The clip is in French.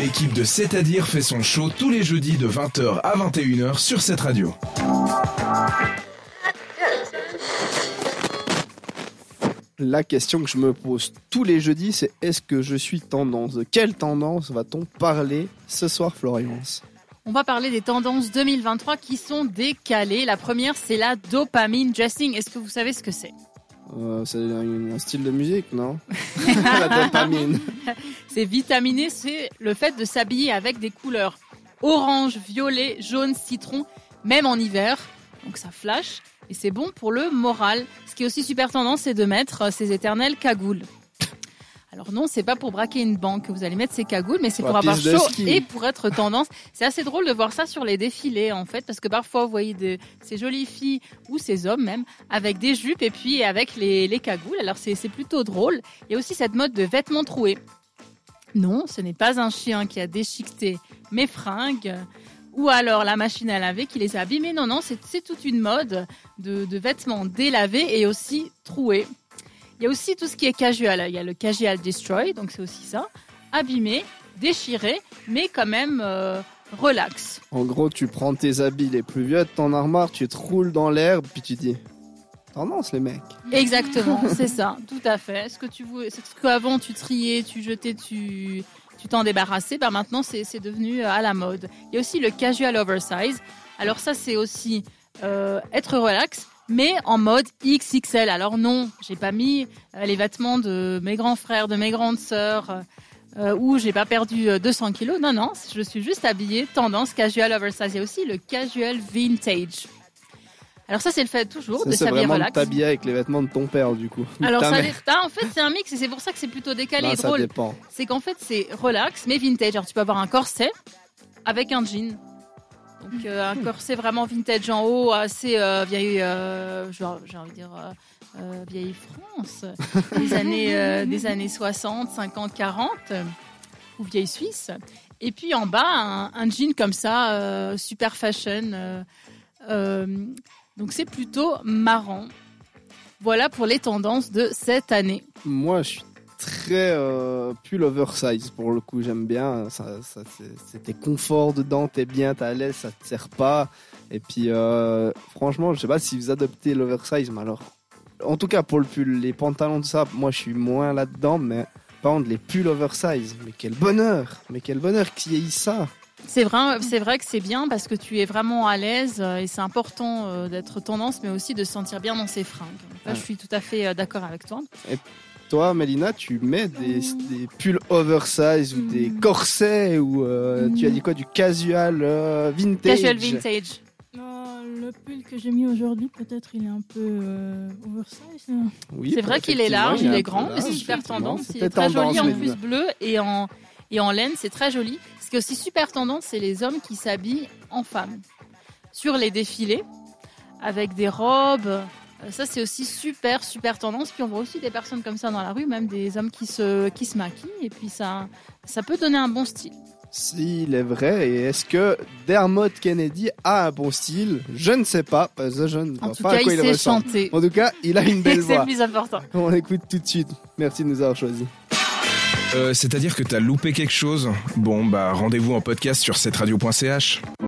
L'équipe de C'est-à-dire fait son show tous les jeudis de 20h à 21h sur cette radio. La question que je me pose tous les jeudis, c'est est-ce que je suis tendance? De quelle tendance va-t-on parler ce soir, Florence On va parler des tendances 2023 qui sont décalées. La première, c'est la dopamine dressing. Est-ce que vous savez ce que c'est? Euh, C'est un, un, style de musique, non? La dopamine. C'est vitaminé, c'est le fait de s'habiller avec des couleurs orange, violet, jaune, citron, même en hiver. Donc ça flash et c'est bon pour le moral. Ce qui est aussi super tendance, c'est de mettre ces éternelles cagoules. Alors non, c'est pas pour braquer une banque que vous allez mettre ces cagoules, mais c'est pour avoir chaud et pour être tendance. C'est assez drôle de voir ça sur les défilés en fait, parce que parfois vous voyez de, ces jolies filles ou ces hommes même avec des jupes et puis avec les, les cagoules. Alors c'est plutôt drôle. Il y a aussi cette mode de vêtements troués. Non, ce n'est pas un chien qui a déchiqueté mes fringues ou alors la machine à laver qui les a abîmés. Non, non, c'est toute une mode de, de, vêtements délavés et aussi troués. Il y a aussi tout ce qui est casual. Il y a le casual destroy, donc c'est aussi ça. Abîmé, déchiré, mais quand même euh, relax. En gros, tu prends tes habits les plus vieux de ton armoire, tu te roules dans l'herbe, puis tu dis tendance les mecs. Exactement, c'est ça, tout à fait. Ce que tu voulais, ce qu'avant tu triais, tu jetais, tu tu t'en débarrassais, ben maintenant c'est devenu euh, à la mode. Il y a aussi le casual oversize. Alors ça c'est aussi euh, être relax, mais en mode XXL. Alors non, j'ai pas mis euh, les vêtements de mes grands frères, de mes grandes sœurs. Euh, où j'ai pas perdu 200 kilos. Non, non, je suis juste habillée tendance casual oversize. Il y a aussi le casual vintage. Alors ça, c'est le fait toujours de s'habiller relax. t'habiller avec les vêtements de ton père, du coup. Alors ça, en fait, c'est un mix et c'est pour ça que c'est plutôt décalé et drôle. C'est qu'en fait, c'est relax mais vintage. Alors tu peux avoir un corset avec un jean. Donc euh, un corset vraiment vintage en haut, assez euh, vieille, euh, j'ai envie de dire euh, vieille France, des années, des années 60, 50, 40, ou vieille Suisse. Et puis en bas, un, un jean comme ça, super fashion. Donc c'est plutôt marrant. Voilà pour les tendances de cette année. Moi, je suis très euh, pull oversize pour le coup. J'aime bien. Ça, ça c'était confort dedans. T'es bien, t'es à l'aise, ça te sert pas. Et puis, euh, franchement, je sais pas si vous adoptez l'oversize, mais alors, en tout cas pour le pull, les pantalons de ça, moi, je suis moins là-dedans. Mais par contre, les pulls oversize, mais quel bonheur, mais quel bonheur qui est ça. C'est vrai, c'est vrai que c'est bien parce que tu es vraiment à l'aise euh, et c'est important d'être tendance, mais aussi de se sentir bien dans ses fringues. Là, je suis tout à fait d'accord avec toi. Et toi, Mélina, tu mets des, des pulls oversize ou des mm. corsets ou tu as dit quoi du casual vintage? Casual vintage. le pull que j'ai mis aujourd'hui, peut-être il est un peu oversize. Hein. Oui, c'est vrai qu'il est large, il est grand, mais c'est super tendance. Il est très joli en plus bleu et en et en laine, c'est très joli. Ce qui est aussi super tendance, c'est les hommes qui s'habillent en femmes. Sur les défilés, avec des robes. Euh, ça, c'est aussi super, super tendance. Puis on voit aussi des personnes comme ça dans la rue, même des hommes qui se, qui se maquillent. Et puis ça, ça peut donner un bon style. S'il est vrai, et est-ce que Dermot Kennedy a un bon style? Je ne sais pas, parce que je ne vois pas à quoi il, il chanter. En tout cas, il a une belle voix. c'est le plus important. On l'écoute tout de suite. Merci de nous avoir choisis. Euh, C'est-à-dire que t'as loupé quelque chose? Bon, bah rendez-vous en podcast sur cetteradio.ch.